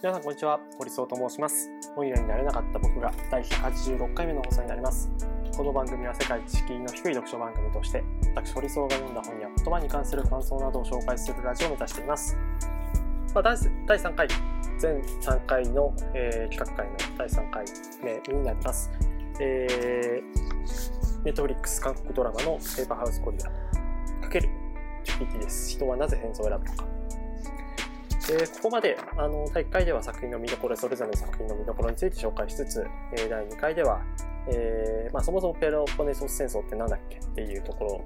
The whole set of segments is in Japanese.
皆さんこんにちは、堀総と申します。本屋になれなかった僕が第186回目の放送になります。この番組は世界知識の低い読書番組として、私堀総が読んだ本や言葉に関する感想などを紹介するラジオを目指しています。まあ、第3回、全3回の、えー企画会の第3回目になります。えー、ネットフリックス韓国ドラマのペーパーハウスコリアかける GPT です。人はなぜ変装を選ぶのか。えーここまであの第1回では作品の見どころそれぞれの作品の見どころについて紹介しつつ、えー第2回では、えーまあ、そもそもペロポネソス戦争って何だっけっていうところ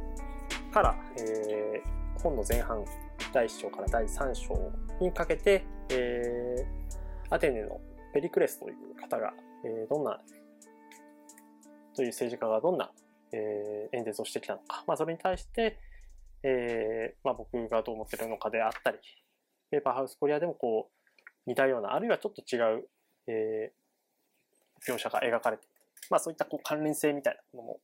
から、えー本の前半第1章から第3章にかけて、えーアテネのペリクレスという方が、えーどんなという政治家がどんな、えー演説をしてきたのか、まあ、それに対して、えーまあ、僕がどう思ってるのかであったりペーパーハウスコリアでもこう似たようなあるいはちょっと違う、えー描写が描かれていて、まあ、そういったこう関連性みたいなものも、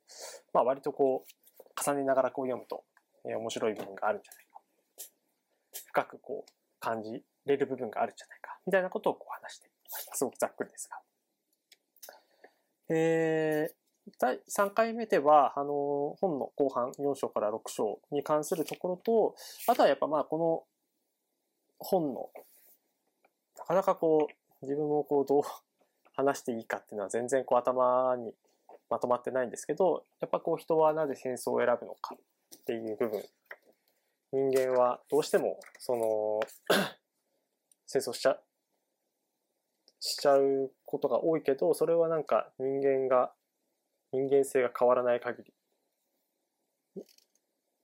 まあ、割とこう重ねながらこう読むと、えー面白い部分があるんじゃないか。深くこう感じれる部分があるんじゃないか。みたいなことをこう話していましたすごくざっくりですが。えー第3回目では、あの、本の後半4章から6章に関するところと、あとはやっぱまあこの本の、なかなかこう、自分もこうどう 話していいかっていうのは全然こう頭にまとまってないんですけど、やっぱこう人はなぜ戦争を選ぶのかっていう部分、人間はどうしてもその 戦争しちゃ、しちゃうことが多いけど、それはなんか人間が人間性が変わらない限り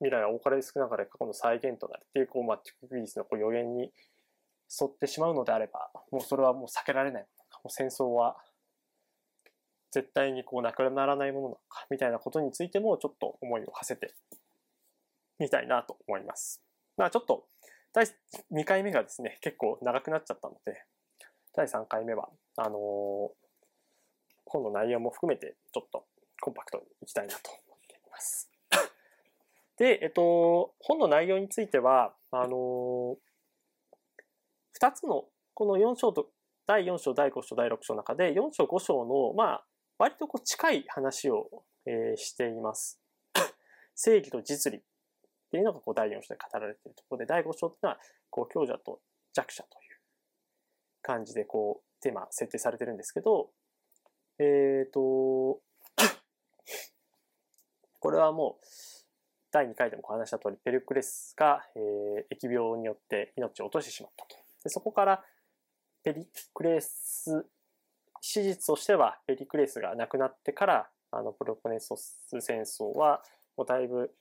未来は多かれ少なかれ過去の再現となるっていうこう、まあ、チュクリスのこう予言に沿ってしまうのであればもうそれはもう避けられないもう戦争は絶対にこうなくならないものなのかみたいなことについてもちょっと思いを馳せてみたいなと思います。まあちょっと第2回目がですね結構長くなっちゃったので第3回目はあのー本の内容も含めてちょっとコンパクトにいきたいなと思っています。で、えっと、本の内容については、あの2つの、この4章と、第4章、第5章、第6章の中で、4章、5章の、まあ、割とこう近い話を、えーしています。正義と実利っていうのがこう第4章で語られているところで、第5章っていうのは、こう、強者と弱者という感じで、こう、テーマ設定されてるんですけど、えっ、と、これはもう、第2回でもお話した通り、ペルクレスが、えー疫病によって命を落としてしまったと。でそこから、ペリクレス、史実としては、ペリクレスが亡くなってから、あの、プロポネソス戦争は、もうだいぶ、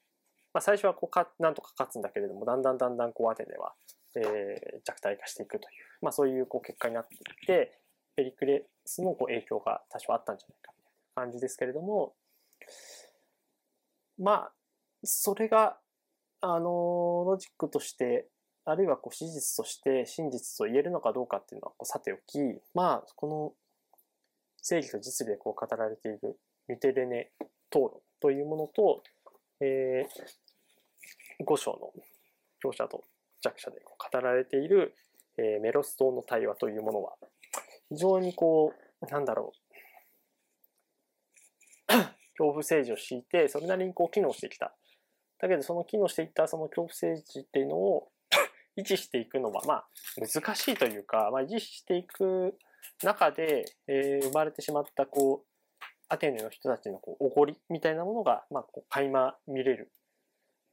まあ、最初はこうか、なんとか勝つんだけれども、だんだんだんだんこう、アテネは、えー弱体化していくという、まあ、そういうこう結果になっていって、ペリクレスのこう影響が多少あったんじゃないかみたいな感じですけれども、まあ、それが、あの、ロジックとして、あるいはこう史実として真実と言えるのかどうかっていうのはこうさておき、まあ、この正義と実利でこう語られているミテレネ討論というものと、えー、5章の強者と弱者で語られている、えーメロス島の対話というものは、非常にこう、なんだろう、恐怖政治を敷いて、それなりにこう機能してきた。だけど、その機能していったその恐怖政治っていうのを 維持していくのは、まあ、難しいというか、まあ、維持していく中で、えー生まれてしまった、こう、アテネの人たちのこうおごりみたいなものが、まあ、こう垣間見れる、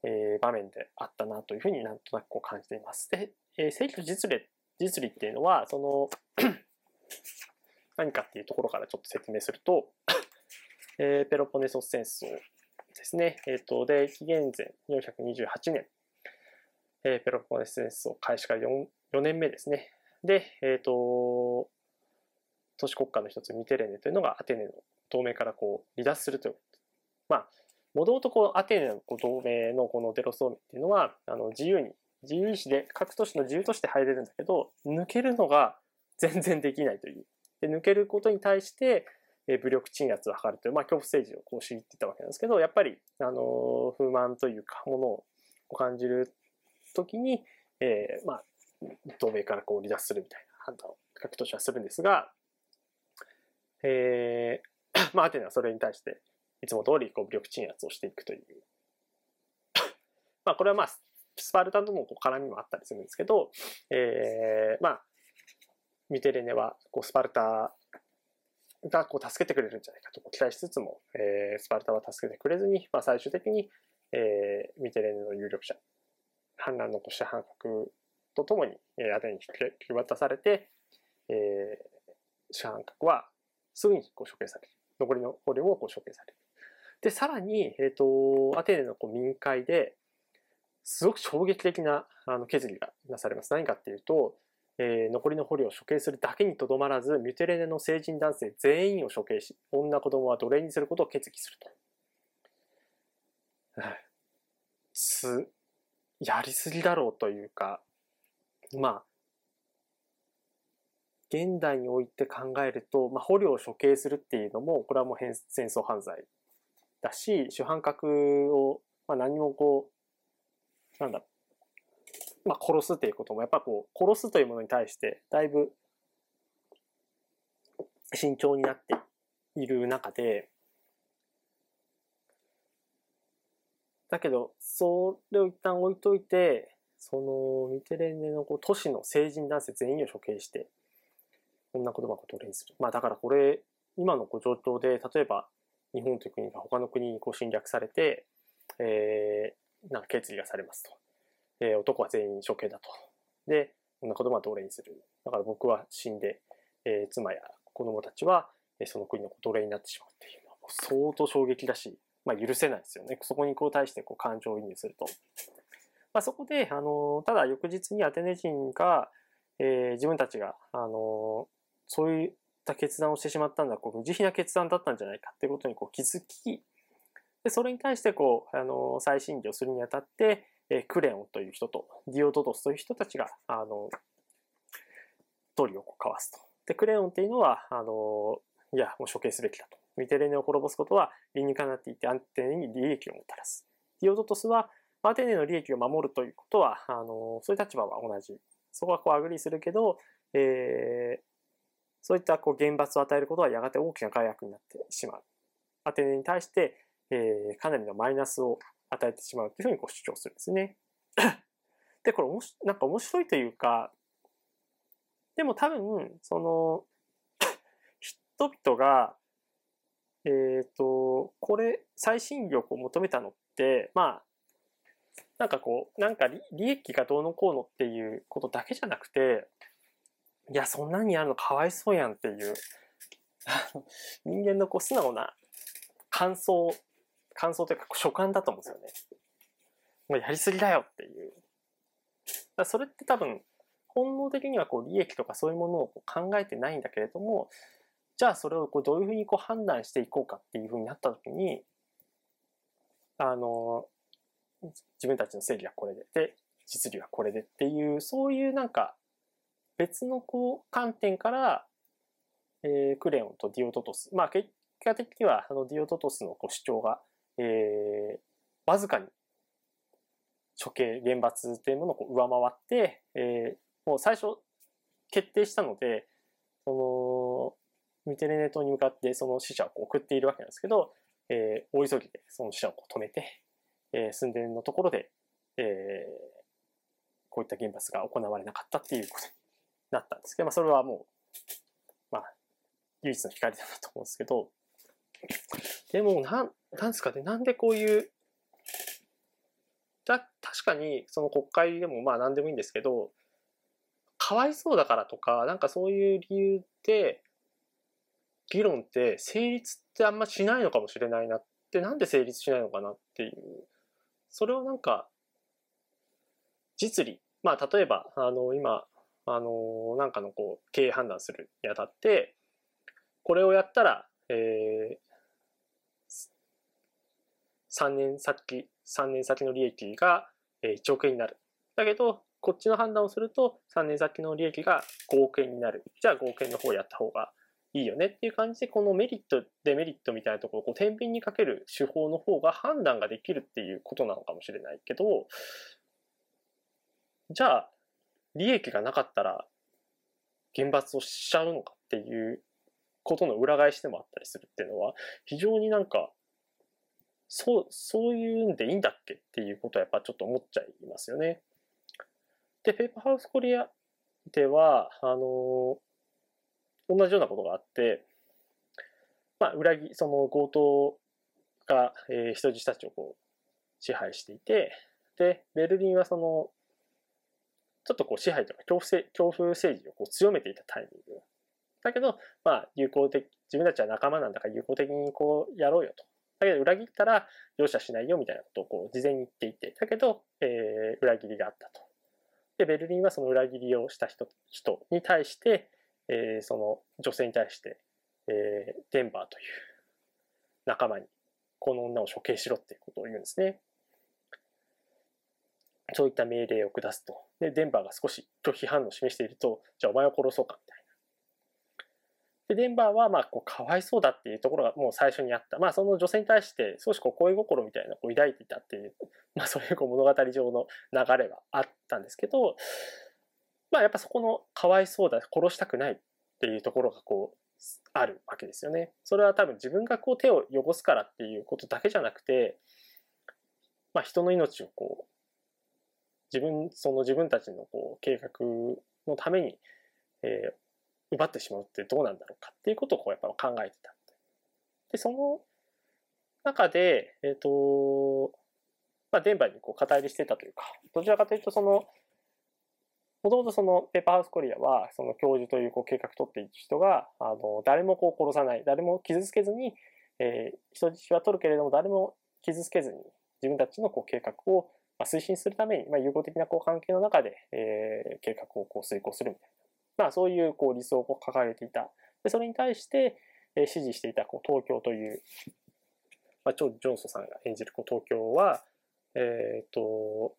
えー場面であったなというふうになんとなくこう感じています。で、えー正義と実利、実利っていうのは、その、何かっていうところからちょっと説明すると、えーペロポネソス戦争ですね。えっ、と、で、紀元前428年、えーペロポネス戦争開始から 4, 4年目ですね。で、えっ、と、都市国家の一つミテレネというのがアテネの同盟からこう離脱するという。まあ、もともとこうアテネのこう同盟のこのデロス同盟っていうのは、あの自由に、自由意志で各都市の自由として入れるんだけど、抜けるのが全然できないという。で抜けることに対して、武力鎮圧を図るという、まあ、恐怖政治をこう敷いていたわけなんですけど、やっぱり、あの不満というか、ものを感じるときに、えーまあ、同盟からこう離脱するみたいな判断を各都市はするんですが、えー、まあ、アテネはそれに対して、いつも通りこう武力鎮圧をしていくという。まあ、これはまあ、スパルタとの絡みもあったりするんですけど、えー、まあ、ミテレネはこうスパルタがこう助けてくれるんじゃないかと期待しつつも、えー、スパルタは助けてくれずに、まあ、最終的に、えー、ミテレネの有力者、反乱の支反核とともに、えー、アテネに引き渡されて、えー、主犯格はすぐにこう処刑される。残りの捕虜もこう処刑される。で、さらに、えっ、ー、と、アテネのこう民会で、すごく衝撃的なあの決議がなされます。何かっていうと、えー、残りの捕虜を処刑するだけにとどまらず、ミュテレネの成人男性全員を処刑し、女子供は奴隷にすることを決議すると。つ、やりすぎだろうというか、まあ、現代において考えると、まあ、捕虜を処刑するっていうのも、これはもう戦争犯罪だし、主犯格を、まあ、何もこう、なんだ、まあ、殺すっていうことも、やっぱこう、殺すというものに対して、だいぶ、慎重になっている中で、だけど、それを一旦置いといて、その、ミテレネのこう都市の成人男性全員を処刑して、こんな言葉を奴隷にする。まあだからこれ、今の状況で、例えば日本という国が他の国にこう侵略されて、えー、なんか決議がされますと。えー、男は全員処刑だと。で、こんな子供は奴隷にする。だから僕は死んで、えー、妻や子供たちは、えー、その国の奴隷になってしまうっていうのは相当衝撃だし、まあ許せないですよね。そこにこう対してこう感情移入すると。まあそこで、あの、ただ翌日にアテネ人が、えー、自分たちが、あの、そういった決断をしてしまったんだ、こう無慈悲な決断だったんじゃないかっていうことにこう気づき、でそれに対してこう、あの、再審議をするにあたって、えクレオンという人とディオドドスという人たちが、あの、通りを交わすと。で、クレオンっていうのは、あの、いや、もう処刑すべきだと。ミテレネを滅ぼすことは理にかなっていてアンテネに利益をもたらす。ディオドトスは、アテネの利益を守るということは、あの、そういう立場は同じ。そこはこうアグリするけど、えー、そういったこう厳罰を与えることはやがて大きな害悪になってしまう。アテネに対して、えー、かなりのマイナスを与えてしまうというふうにこう主張するんですね。で、これもし、なんか面白いというか、でも多分、その、人々が、えっ、ー、と、これ、最新力を求めたのって、まあ、なんかこう、なんか利益がどうのこうのっていうことだけじゃなくて、いや、そんなにやるのかわいそうやんっていう、人間のこう素直な感想感想というか所感だと思うんですよね。もうやりすぎだよっていう。だそれって多分、本能的にはこう利益とかそういうものを考えてないんだけれども、じゃあそれをこうどういうふうにこう判断していこうかっていうふうになった時に、あの、自分たちの正義はこれで、で、実利はこれでっていう、そういうなんか別のこう観点から、えー、クレオンとディオトトス、まあ結果的にはあのディオトトスのこう主張がえー、わずかに処刑、厳罰というものを上回って、えー、もう最初決定したので、その、ミテレネ島に向かってその死者を送っているわけなんですけど、えー、大急ぎでその死者を止めて、えー、寸前のところで、えー、こういった厳罰が行われなかったっていうことになったんですけど、まあそれはもう、まあ、唯一の光だなと思うんですけど、でも、なん、なんですかね、なんでこういう、だ、確かに、その国会でもまあ何でもいいんですけど、かわいそうだからとか、なんかそういう理由で、議論って成立ってあんましないのかもしれないなって、なんで成立しないのかなっていう。それはなんか、実利。まあ、例えば、あの、今、あの、なんかのこう、経営判断するにあたって、これをやったら、えー、3年先、3年先の利益が1億円になる。だけど、こっちの判断をすると、3年先の利益が5億円になる。じゃあ5億円の方やった方がいいよねっていう感じで、このメリット、デメリットみたいなところをこう天秤にかける手法の方が判断ができるっていうことなのかもしれないけど、じゃあ、利益がなかったら、厳罰をしちゃうのかっていうことの裏返しでもあったりするっていうのは、非常になんか、そう、そういうんでいいんだっけっていうことはやっぱちょっと思っちゃいますよね。で、ペーパーハウスコリアでは、あの、同じようなことがあって、まあ、裏切、その強盗が、えー、人質たちをこう、支配していて、で、ベルリンはその、ちょっとこう支配とか恐怖恐怖政治をこう強めていたタイミング。だけど、まあ、友好的、自分たちは仲間なんだから友好的にこうやろうよと。だけど裏切ったら容赦しないよみたいなことをこう事前に言っていて、だけど、えー、裏切りがあったと。で、ベルリンはその裏切りをした人人に対して、えー、その女性に対して、えー、デンバーという仲間にこの女を処刑しろっていうことを言うんですね。そういった命令を下すと。で、デンバーが少し拒否反応を示していると、じゃあお前を殺そうかみたいな。で、デンバーは、まあ、こう、かわいそうだっていうところがもう最初にあった。まあ、その女性に対して少しこう、恋心みたいなこう抱いていたっていう、まあ、そういうこう物語上の流れはあったんですけど、まあ、やっぱそこのかわいそうだ、殺したくないっていうところがこう、あるわけですよね。それは多分自分がこう手を汚すからっていうことだけじゃなくて、まあ、人の命をこう自分その自分たちのこう計画のために、えー、奪ってしまうってどうなんだろうかっていうことをこうやっぱ考えてた。でその中で、えっ、ー、とまあ、デンバーにこう肩入りしてたというかどちらかというとそのもともとそのペーパーハウスコリアはその教授というこう計画を取っている人があの誰もこう殺さない誰も傷つけずに、えー、人質は取るけれども誰も傷つけずに自分たちのこう計画をまあ、推進するために、まあ、友好的なこう関係の中で、えー、計画をこう遂行するみたいな、まあ、そういうこう理想をこう掲げていた。でそれに対して、えー、支持していたこう東京という、まあ、ジョンソンさんが演じるこう東京は、えっ、ー、と、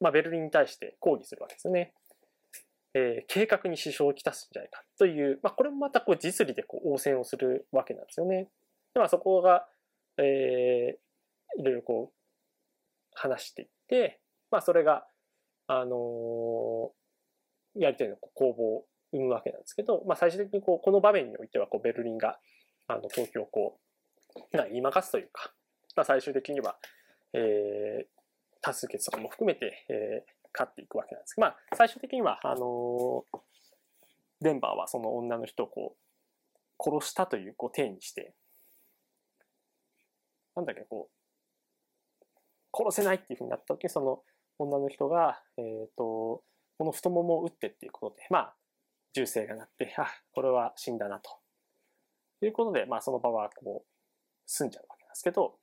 まあ、ベルリンに対して抗議するわけですね。えー、計画に支障をきたすんじゃないかという、まあ、これもまたこう実利でこう応戦をするわけなんですよね。で、まあ、そこが、えー、いろいろこう話していって、まあそれが、あのー、やりとりの攻防生むわけなんですけど、まあ最終的にこう、この場面においてはこうベルリンが、あの、東京をこう、言いまかすというか、まあ最終的には、えー、多数決とかも含めて、えー、勝っていくわけなんですまあ最終的には、あのー、デンバーはその女の人をこう、殺したというこう体にして、なんだっけ、こう、殺せないっていうふうになった時にその女の人が、え、ー、と、この太ももを打ってっていうことで、まあ、銃声が鳴って、あ、これは死んだなと。いうことで、まあ、その場はこう、済んじゃうわけなんですけど、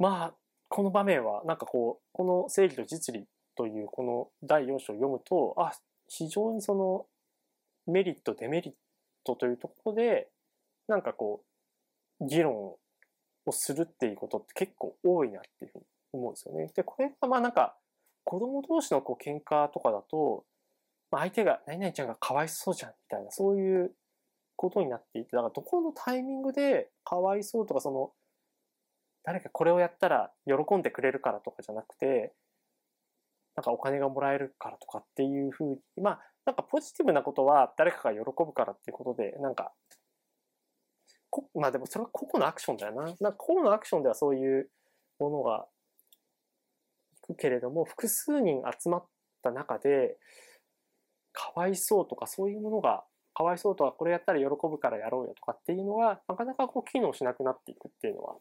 まあ、この場面は、なんかこう、この正義と実利というこの第4章を読むと、あ、非常にそのメリット、デメリットというところで、なんかこう、議論をするっていうことって結構多いなっていうふうに思うんですよね。で、これがまあなんか子供同士のこう喧嘩とかだと、相手が何々ちゃんがかわいそうじゃんみたいなそういうことになっていて、だからどこのタイミングでかわいそうとかその誰かこれをやったら喜んでくれるからとかじゃなくて、なんかお金がもらえるからとかっていうふうに、まあなんかポジティブなことは誰かが喜ぶからっていうことで、なんかまあでもそれは個々のアクションだよな。なんか個々のアクションではそういうものがいくけれども、複数人集まった中で、かわいそうとかそういうものが、かわいそうとかこれやったら喜ぶからやろうよとかっていうのは、なかなかこう機能しなくなっていくっていうのは、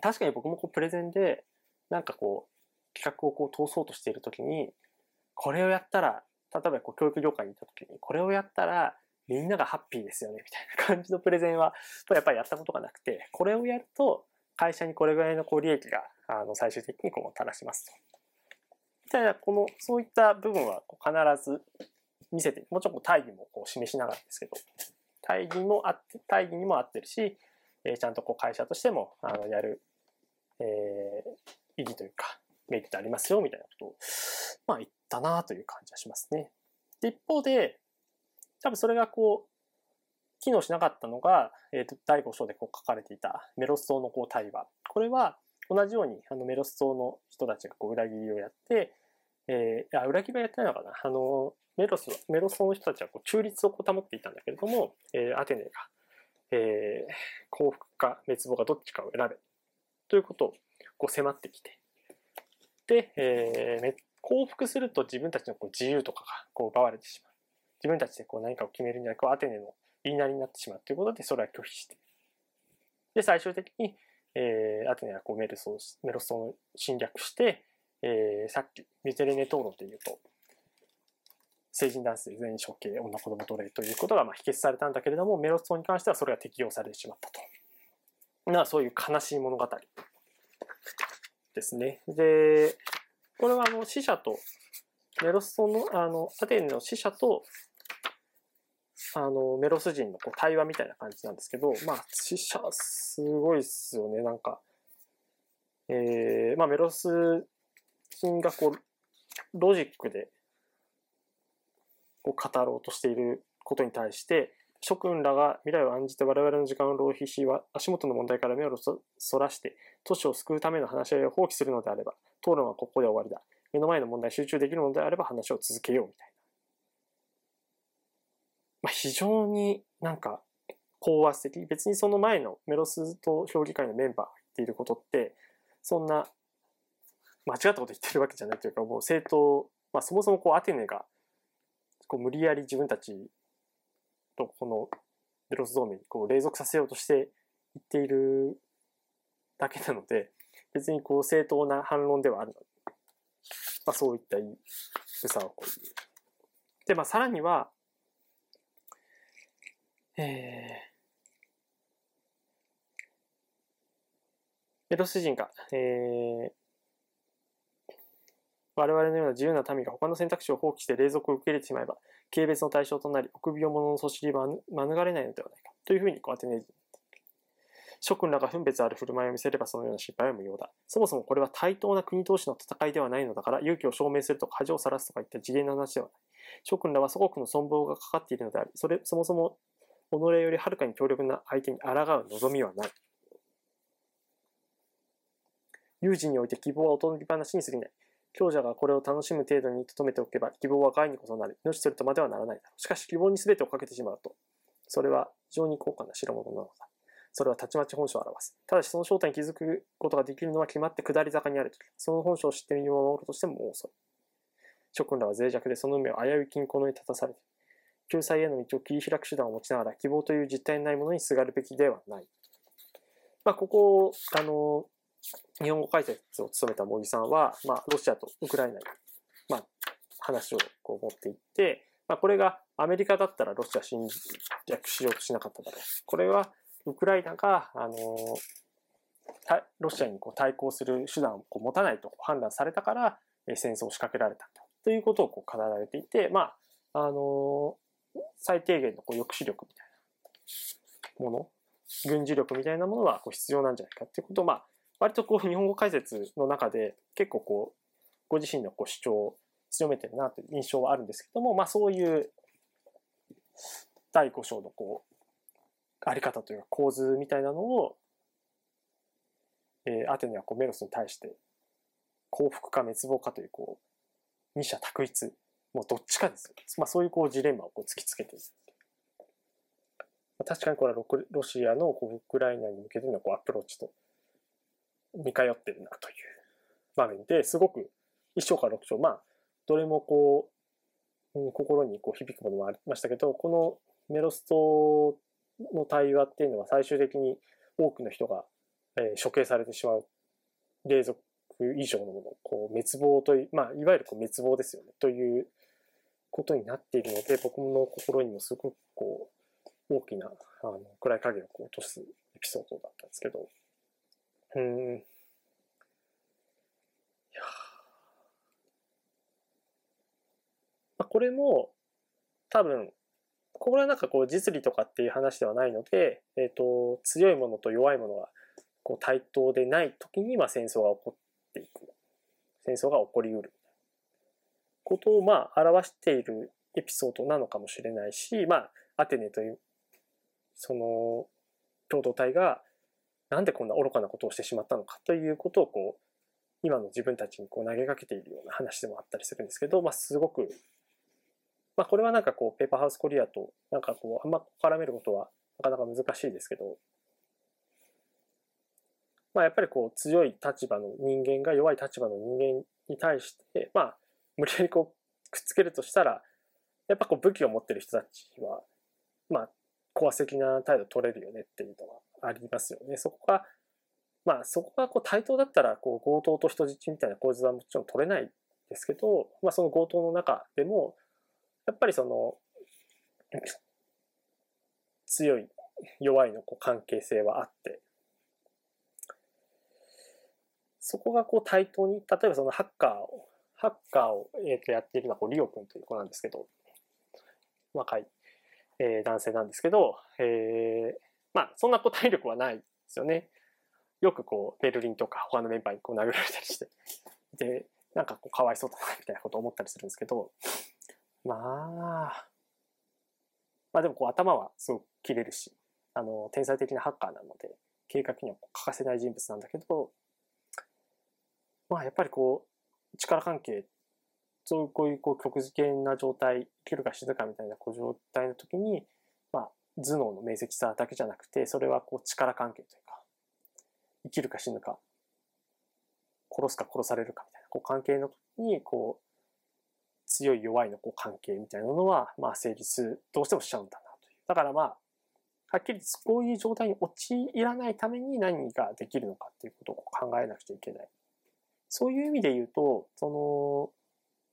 確かに僕もこうプレゼンで、なんかこう、企画をこう通そうとしているときに、これをやったら、例えばこう教育業界にいたときに、これをやったらみんながハッピーですよね、みたいな感じのプレゼンは、やっぱりやったことがなくて、これをやると、会社にこれぐらいのこう利益が、あの、最終的にこうもたらしますと。たいな、この、そういった部分は必ず見せて、もちろん大義もこう示しながらですけど、大義もあって、大義にも合ってるし、えー、ちゃんとこう会社としても、あの、やる、えー、意義というか、メリットありますよ、みたいなことを、まあ言ったなという感じはしますね。で、一方で、多分それがこう、機能しなかったのが、えっ、ー、と、第5章でこう書かれていたメロス島のこう対話。これは同じようにあのメロス島の人たちがこう裏切りをやって、えー、あ裏切りはやってないのかな。あのメロスはメロソの人たちはこう中立をこう保っていたんだけれども、えー、アテネが、えー、幸福か滅亡かどっちかを選べ。ということをこう迫ってきて。で、えー、降伏すると自分たちのこう自由とかがこう奪われてしまう。自分たちでこう何かを決めるんじゃなくアテネの言いなりになってしまう。ということでそれは拒否して。で最終的に、えー、アテネはこうメルソメロスを侵略して、えー、さっきミテレネ討論でいうと成人男性全員処刑女子供奴隷ということがまあ否決されたんだけれどもメロス島に関してはそれが適用されてしまったと。なそういう悲しい物語ですね。でこれはあの死者とメロス島のあのアテネの死者とあのメロス人のこう対話みたいな感じなんですけどまあ死者すごいっすよね。なんかえー、まあメロス人がこうロジックでこう語ろうとしていることに対して諸君らが未来を案じて我々の時間を浪費し足元の問題から目をそらして都市を救うための話し合いを放棄するのであれば討論はここで終わりだ。目の前の問題集中できるのであれば話を続けようみたいな、まあ、非常になんか高圧的。別にその前のメロスと評議会のメンバーが言っていることってそんな間違ったこと言ってるわけじゃないというかもう政党、まあ、そもそもこうアテネがこう無理やり自分たちとこのベロス同盟にこう隷属させようとして言っているだけなので別にこう正当な反論ではあるので、まあ、そういった良さをこう言う。で、まあ、さらには、えー、ベロス人が、えー、我々のような自由な民が他の選択肢を放棄して霊俗を受け入れてしまえば、軽蔑の対象となり、臆病者のそしりは免れないのではないか。というふうにこうアテネ人諸君らが分別ある振る舞いを見せればそのような失敗は無用だ。そもそもこれは対等な国同士の戦いではないのだから、勇気を証明するとか恥をさらすとかいった次元の話ではない。諸君らは祖国の存亡がかかっているのであり、それ、そもそも己よりはるかに強力な相手に抗う望みはない。有事において希望はおとり話にすぎない。強者がこれを楽しむ程度に留めておけば、希望は害にこそなる。命するとまではならないだろう。しかし、希望に全てをかけてしまうと、それは非常に高価な代物なのだ。それはたちまち本性を表す。ただし、その正体に気づくことができるのは決まって下り坂にあるとき。その本性を知って身を守るとしても遅い。諸君らは脆弱でその運命を危うい均衡に立たされて救済への道を切り開く手段を持ちながら、希望という実体のないものにすがるべきではない。まあ、ここ、あの、日本語解説を務めた茂木さんは、まあ、ロシアとウクライナに、まあ、話をこう持っていって、まあ、これがアメリカだったらロシア侵略しようとしなかっただろう。これはウクライナが、あのロシアにこう対抗する手段をこう持たないと判断されたから、戦争を仕掛けられたということをこう語られていて、まあ、あの最低限のこう抑止力みたいなもの、軍事力みたいなものはこう必要なんじゃないかっていうことを、まあ、割とこう日本語解説の中で結構こうご自身のこう主張を強めてるなという印象はあるんですけども、まあそういう第5章のこうあり方というか構図みたいなのを、えー、アテネはこうメロスに対して幸福か滅亡かというこう二者択一もうどっちかですよ、まあ、そういうこうジレンマをこう突きつけている。確かにこれはロシアのこうウクライナに向けてのアプローチと似通ってるなという場面ですごく一章から六章まあどれもこう、うん、心にこう響くものもありましたけどこのメロストの対話っていうのは最終的に多くの人が、えー、処刑されてしまう霊族以上のものこう滅亡という、まあ、いわゆるこう滅亡ですよねということになっているので僕の心にもすごくこう大きなあの暗い影を落とすエピソードだったんですけどうんいやまあ、これも多分これはなんかこう実利とかっていう話ではないので、えっ、ー、と、強いものと弱いものがこう対等でない時にまあ戦争が起こっていく。戦争が起こりうる。ことをまあ表しているエピソードなのかもしれないし、まあ、アテネという、その、共同体がなんでこんな愚かなことをしてしまったのかということをこう、今の自分たちにこう投げかけているような話でもあったりするんですけど、まあ、すごく、まあ、これはなんかこう、ペーパーハウスコリアと、なんかこう、あんま絡めることはなかなか難しいですけど、まあ、やっぱりこう、強い立場の人間が弱い立場の人間に対して、まあ、無理やりこう、くっつけるとしたら、やっぱこう、武器を持ってる人たちは、まあ、高圧的な態度取れるよねっていうのはありますよね。そこが、まあそこがこう対等だったらこう強盗と人質みたいな構図はもちろん取れないですけど、まあその強盗の中でも、やっぱりその、強い、弱いのこう関係性はあって、そこがこう対等に、例えばそのハッカーを、ハッカーを、えー、とやっているのはこうリオ君という子なんですけど、若い、えー、男性なんですけど、えー、まあそんなこう体力はないですよね。よくこう、ベルリンとか他のメンバーにこう殴られたりして、で、なんかこう、かわいそうだな、みたいなことを思ったりするんですけど、まあ、まあでもこう、頭はすごく切れるし、あの、天才的なハッカーなので、計画には欠かせない人物なんだけど、まあやっぱりこう、力関係、そうこういうこう極限な状態、生きるか死ぬかみたいなこう状態の時に、まあ頭脳の明晰さだけじゃなくて、それはこう力関係というか生きるか死ぬか、殺すか殺されるかみたいな、こう関係の時に、こう、強い弱いのこう関係みたいなのは、まあ成立どうしてもしちゃうんだなという。だからまあ、はっきりこういう状態に陥らないために何ができるのかっていうことを考えなくちゃいけない。そういう意味で言うと、その、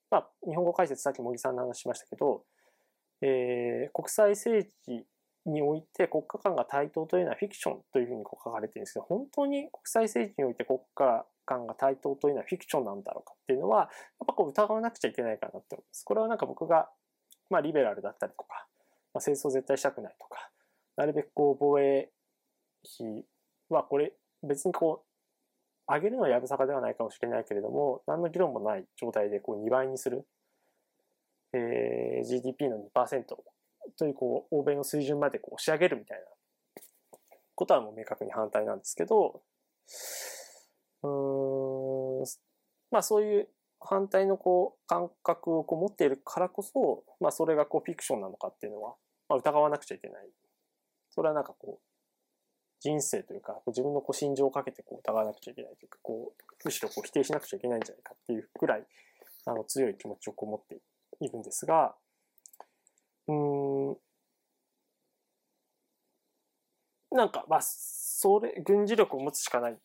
まあ、日本語解説さっき森さんの話しましたけど、えー、国際政治において国家間が対等というのはフィクションというふうにこう書かれてるんですけど、本当に国際政治において国家間が対等というのはフィクションなんだろうかっていうのは、やっぱこう疑わなくちゃいけないかなって思います。これはなんか僕が、まあリベラルだったりとか、まあ、戦争絶対したくないとか、なるべくこう防衛費はこれ別にこう、上げるのはやぶさかではないかもしれないけれども、何の議論もない状態でこう2倍にする。えー、GDP の2%というこう欧米の水準までこう押し上げるみたいなことはもう明確に反対なんですけど、うん、まあそういう反対のこう感覚をこう持っているからこそ、まあそれがこうフィクションなのかっていうのは、まあ、疑わなくちゃいけない。それはなんかこう、人生というか、自分のこう心情をかけてこう疑わなくちゃいけないというか、こう、むしろこう否定しなくちゃいけないんじゃないかっていうくらい、あの強い気持ちをこう持っているんですが、うん、なんか、まあ、それ、軍事力を持つしかない。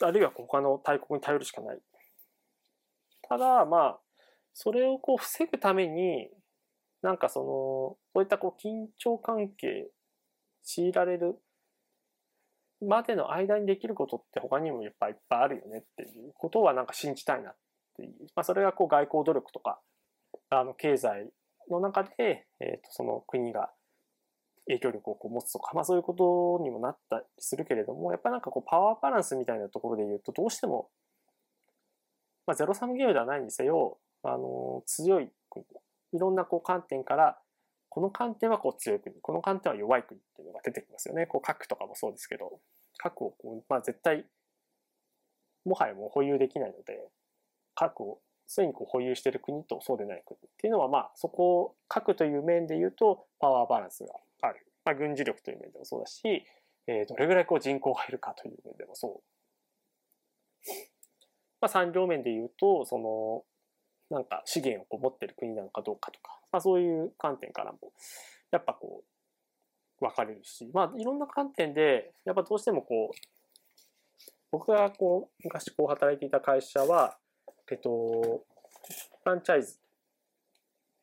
あるいは他の大国に頼るしかない。ただ、まあ、それをこう防ぐために、なんかその、そういったこう緊張関係、強いられるまでの間にできることって他にもいっぱいいっぱいあるよねっていうことはなんか信じたいなっていう。まあそれがこう外交努力とか、あの経済の中で、えー、とその国が影響力をこう持つとか、まあそういうことにもなったりするけれども、やっぱなんかこうパワーバランスみたいなところで言うと、どうしても、まあゼロサムゲームではないにせよ、あの、強い国、いろんなこう観点から、この観点はこう強い国、この観点は弱い国っていうのが出てきますよね。こう核とかもそうですけど、核をこう、まあ絶対、もはやもう保有できないので、核をすでにこう保有している国とそうでない国っていうのは、まあ、そこを核という面で言うと、パワーバランスが。まあ、軍事力という面でもそうだし、えー、どれぐらいこう人口がいるかという面でもそう。まあ、産業面で言うと、その、なんか資源をこう持っている国なのかどうかとか、まあ、そういう観点からも、やっぱこう、分かれるし、まあ、いろんな観点で、やっぱどうしてもこう、僕がこう、昔こう働いていた会社は、えっと、フランチャイズ。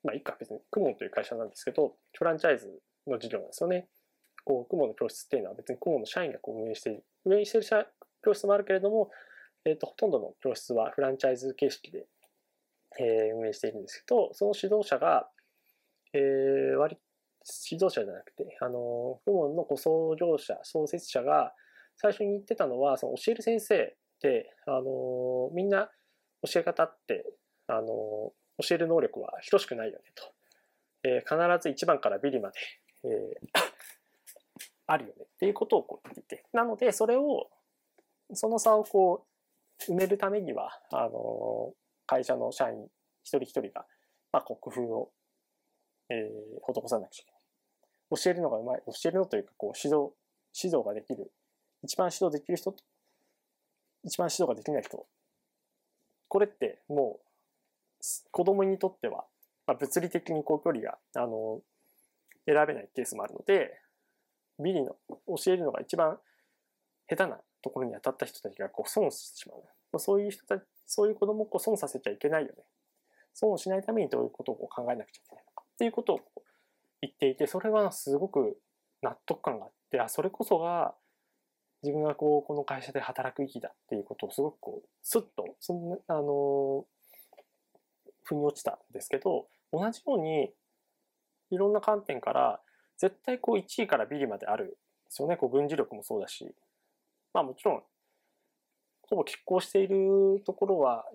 まあ、いいか、別に、クモンという会社なんですけど、フランチャイズの事業なんですよね。こう、クモンの教室っていうのは別にクモンの社員がこう運営している、運営している教室もあるけれども、えっと、ほとんどの教室はフランチャイズ形式で、えー、運営しているんですけど、その指導者が、えー、割、指導者じゃなくて、あの、クモンの創業者、創設者が最初に言ってたのは、その教える先生って、あの、みんな教え方って、あの、教える能力は等しくないよねと。えー、必ず1番からビリまで、えー、あるよねっていうことをこう言ってて。なので、それを、その差をこう、埋めるためには、あの、会社の社員一人一人が、まあ、こう工夫を、えー、施さなくちゃいけない。教えるのがうまい、教えるのというか、こう、指導、指導ができる、一番指導できる人と、一番指導ができない人。これってもう、子供にとっては、まあ、物理的にこう距離が、あの、選べないケースもあるので、ビリの教えるのが一番下手なところに当たった人たちがこう損してしまう。そういう人たち、そういう子供をこう損させちゃいけないよね。損をしないためにどういうことを考えなくちゃいけないのかっていうことを言っていて、それはすごく納得感があって、あ、それこそが自分がこう、この会社で働く意義だっていうことをすごくこう、スッと、そんな、あの、腑に落ちたんですけど、同じように、いろんな観点から、絶対こう1位からビリまであるんですよね。こう軍事力もそうだし。まあもちろん、ほぼ拮抗しているところは、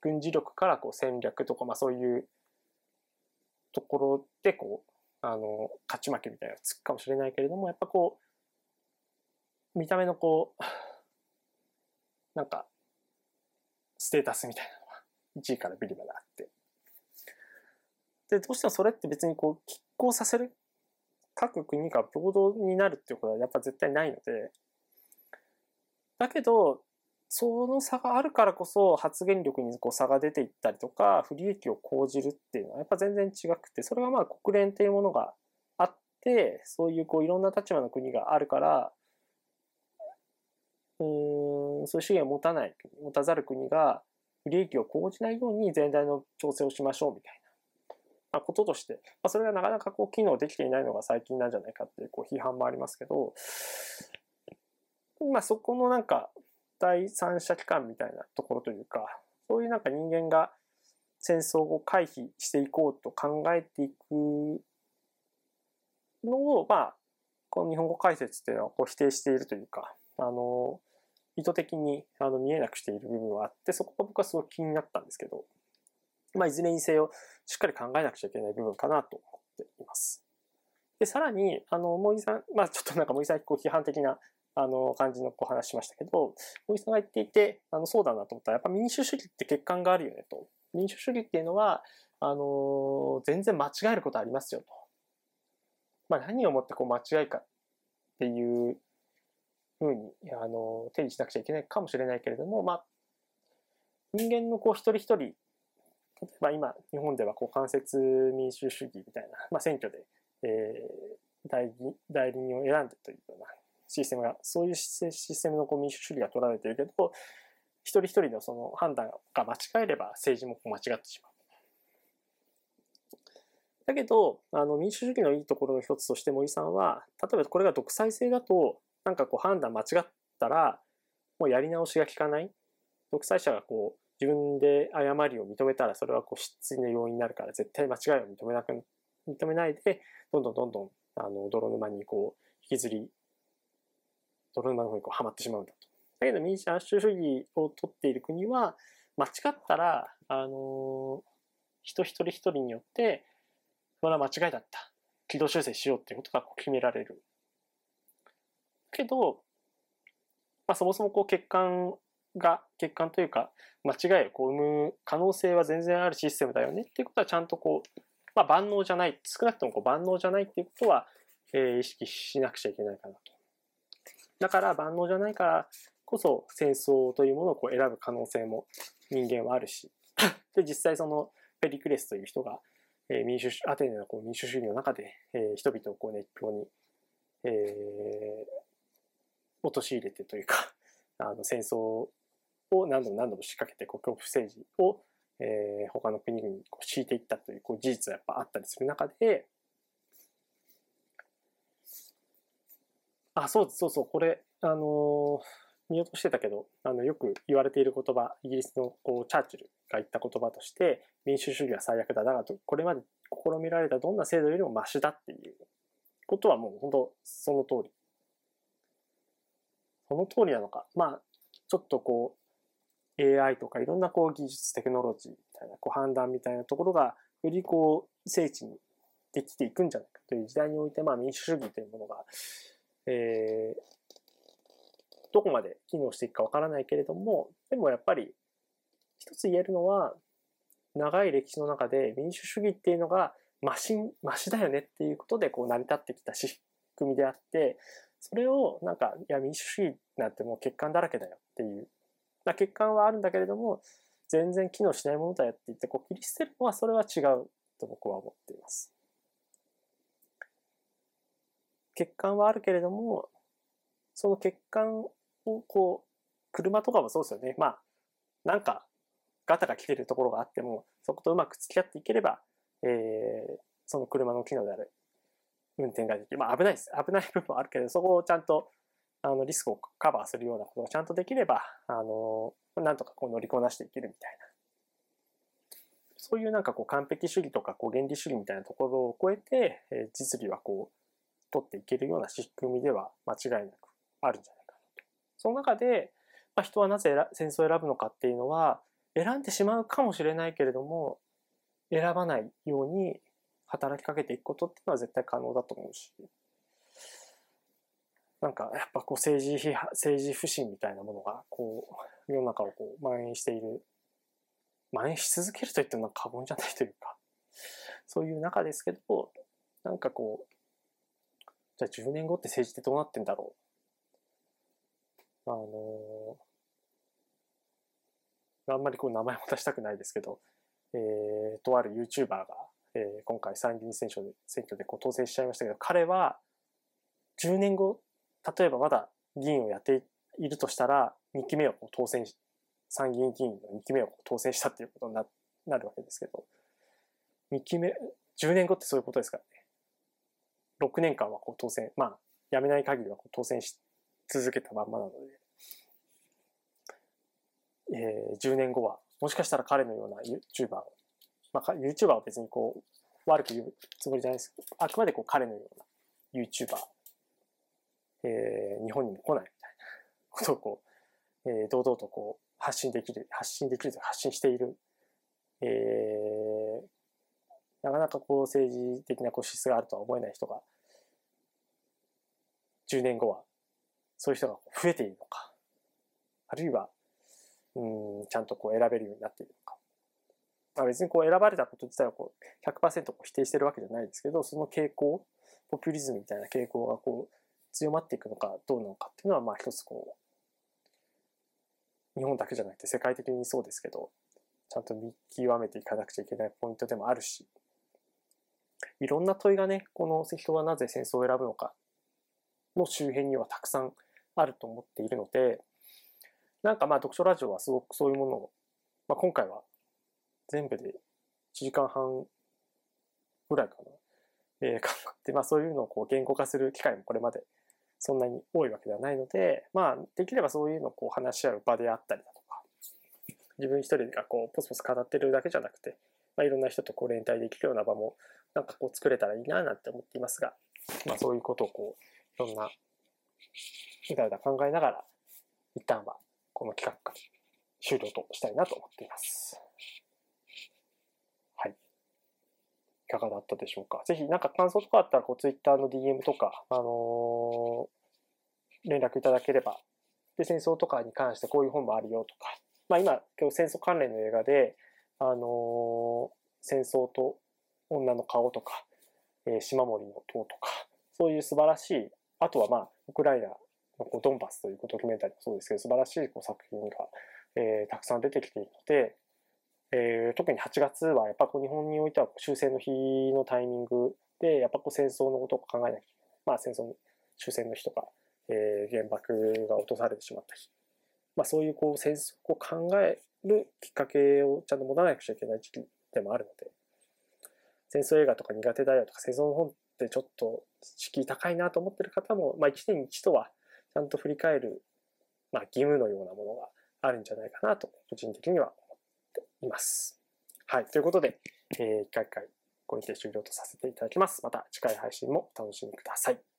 軍事力からこう戦略とか、まあそういうところでこう、あの、勝ち負けみたいなのがつくかもしれないけれども、やっぱこう、見た目のこう、なんか、ステータスみたいなのは1位からビリまであって。で、どうしてもそれって別にこう、拮抗させる、各国が平等になるっていうことはやっぱ絶対ないので、だけど、その差があるからこそ発言力にこう差が出ていったりとか、不利益を講じるっていうのはやっぱ全然違くて、それはまあ国連っていうものがあって、そういうこういろんな立場の国があるから、うん、そういう資源を持たない、持たざる国が不利益を講じないように全体の調整をしましょうみたいな、まあ、こととして、まあ、それがなかなかこう機能できていないのが最近なんじゃないかっていうこう批判もありますけど、まあそこのなんか第三者機関みたいなところというか、そういうなんか人間が戦争を回避していこうと考えていくのを、まあ、この日本語解説っていうのはこう否定しているというか、あの、意図的にあの見えなくしている部分はあって、そこが僕はすごく気になったんですけど、まあ、いずれにせよ、しっかり考えなくちゃいけない部分かなと思っています。で、さらに、あの、森さん、まあ、ちょっとなんか森さん、こう批判的なあの、感じのこう話しましたけど、小木さんが言っていて、あの、そうだなと思ったら、やっぱ民主主義って欠陥があるよねと。民主主義っていうのは、あの、全然間違えることありますよと。まあ、何をもってこう間違いかっていうふうに、あの、定義しなくちゃいけないかもしれないけれども、まあ、人間のこう一人一人、例えば今、日本ではこう間接民主主義みたいな、まあ、選挙で、えー、代理代理人を選んでというようなシステムが、そういうシステムのこう民主主義が取られているけど、一人一人のその判断が間違えれば政治も間違ってしまう。だけど、あの民主主義のいいところの一つとして森さんは、例えばこれが独裁制だと、なんかこう判断間違ったら、もうやり直しが効かない。独裁者がこう自分で誤りを認めたら、それはこう失墜の要因になるから、絶対間違いを認めなく、認めないで、どんどんどんどん、あの、泥沼にこう、引きずり泥沼の方にこうはまってしまうんだと。だけど民主主義を取っている国は、間違ったら、あの人一人一人によって、これは間違いだった。軌道修正しようっていうことがこう決められる。けど、まあ、そもそもこう欠陥が、欠陥というか、間違いをこう生む可能性は全然あるシステムだよねっていうことはちゃんとこう、まあ、万能じゃない、少なくともこう万能じゃないっていうことは、えー、意識しなくちゃいけないかなと。だから万能じゃないからこそ戦争というものをこう選ぶ可能性も人間はあるし。で、実際そのペリクレスという人が、えー、民主アテネのこう民主主義の中で、えー、人々をこう熱狂に、えー、陥れてというか、あの戦争を何度も何度も仕掛けて国恐怖政治を、えー、他の国々にこう敷いていったというこう事実はやっぱあったりする中で、あ、そうです、そうそう、これ、あのー、見落としてたけど、あの、よく言われている言葉、イギリスのこうチャーチルが言った言葉として、民主主義は最悪だ。だが、これまで試みられたどんな制度よりもマシだっていうことはもう本当その通り。その通りなのか。まあ、ちょっとこう、AI とかいろんなこう技術、テクノロジーみたいなこう判断みたいなところが、よりこう、精緻にできていくんじゃないかという時代において、まあ民主主義というものが、えー、どこまで機能していくかわからないけれども、でもやっぱり一つ言えるのは、長い歴史の中で民主主義っていうのがマシン、マシだよねっていうことでこう成り立ってきた仕組みであって、それをなんか、いや民主主義なんてもう欠陥だらけだよっていう。まあ、欠陥はあるんだけれども、全然機能しないものだよって言ってこう切り捨てるのはそれは違うと僕は思っています。欠陥はあるけれども、その欠陥をこう、車とかもそうですよね。まあ、なんかガタが来てるところがあっても、そことうまく付き合っていければ、えー、その車の機能である運転ができる。まあ危ないです。危ない部分はあるけど、そこをちゃんと、あの、リスクをカバーするようなことがちゃんとできれば、あの、なんとかこう乗りこなしていけるみたいな。そういうなんかこう完璧主義とかこう原理主義みたいなところを超えて、えー、実利はこう、取っていけるような仕組みでは間違いなくあるんじゃないかなと。その中で、まあ、人はなぜ戦争を選ぶのかっていうのは、選んでしまうかもしれないけれども、選ばないように働きかけていくことっていうのは絶対可能だと思うし、なんかやっぱこう政治批判、政治不信みたいなものがこう世の中をこう蔓延している、蔓延し続けると言っても過言じゃないというか、そういう中ですけど、なんかこう、じゃあ10年後って政治ってどうなってんだろう。あのあんまりこう名前も出したくないですけど、えー、とある YouTuber が、えー、今回参議院選挙で選挙でこう当選しちゃいましたけど、彼は10年後、例えばまだ議員をやっているとしたら、2期目を当選し、参議院議員の2期目を当選したっていうことにななるわけですけど、2期目、10年後ってそういうことですからね。6年間はこう当選、まあ、辞めない限りはこう当選し続けたまんまなので、えー、10年後は、もしかしたら彼のような YouTuber を、まあ、YouTuber は別にこう、悪く言うつもりじゃないですけど、あくまでこう彼のような YouTuber、えー、日本にも来ないみたいなことをこう、えー、堂々とこう、発信できる、発信できるという発信している、えー、なかなかこう政治的なこう資質があるとは思えない人が、10年後は、そういう人が増えているのか、あるいは、うん、ちゃんとこう選べるようになっているのか。まあ、別にこう選ばれたこと自体はこう100%こう否定してるわけじゃないですけど、その傾向、ポピュリズムみたいな傾向がこう強まっていくのかどうなのかっていうのは、まあ一つこう、日本だけじゃなくて世界的にそうですけど、ちゃんと見極めていかなくちゃいけないポイントでもあるし、いろんな問いがね、この人はなぜ戦争を選ぶのかの周辺にはたくさんあると思っているので、なんかまあ読書ラジオはすごくそういうものを、まあ、今回は全部で1時間半ぐらいかな、えー、かかって、まあそういうのをこう言語化する機会もこれまでそんなに多いわけではないので、まあできればそういうのをこう話し合う場であったりだとか、自分一人がこうポスポス語ってるだけじゃなくて、まあ、いろんな人とこう連帯できるような場もなんかこう作れたらいいななんて思っていますが、まあそういうことをこう、いろんな、うだうだ考えながら、一旦はこの企画終了としたいなと思っています。はい。いかがだったでしょうか？ぜひなんか感想とかあったら、こう、Twitter の DM とか、あのー、連絡いただければ。で、戦争とかに関してこういう本もあるよとか。まあ今、今日戦争関連の映画で、あのー、戦争と女の顔とか、えー、島森の塔とか、そういう素晴らしい、あとはまあ、ウクライナこうドンバスというドキュメンタリーもそうですけど、素晴らしいこう作品が、えー、たくさん出てきているので、えー、特に8月はやっぱこう日本においては終戦の日のタイミングで、やっぱこう戦争のことを考えなきゃいけない。まあ戦争の終戦の日とか、えー、原爆が落とされてしまった日。まあそういうこう戦争を考えるきっかけをちゃんと持たなくちゃいけない時期でもあるので、戦争映画とか苦手だよとか、戦争の本ってちょっと敷居高いなと思ってる方も、まあ一年に一度はちゃんと振り返る、まあ、義務のようなものがあるんじゃないかなと、個人的にはいます。はい。ということで、えー、一回一回これで終了とさせていただきます。また次回配信もお楽しみください。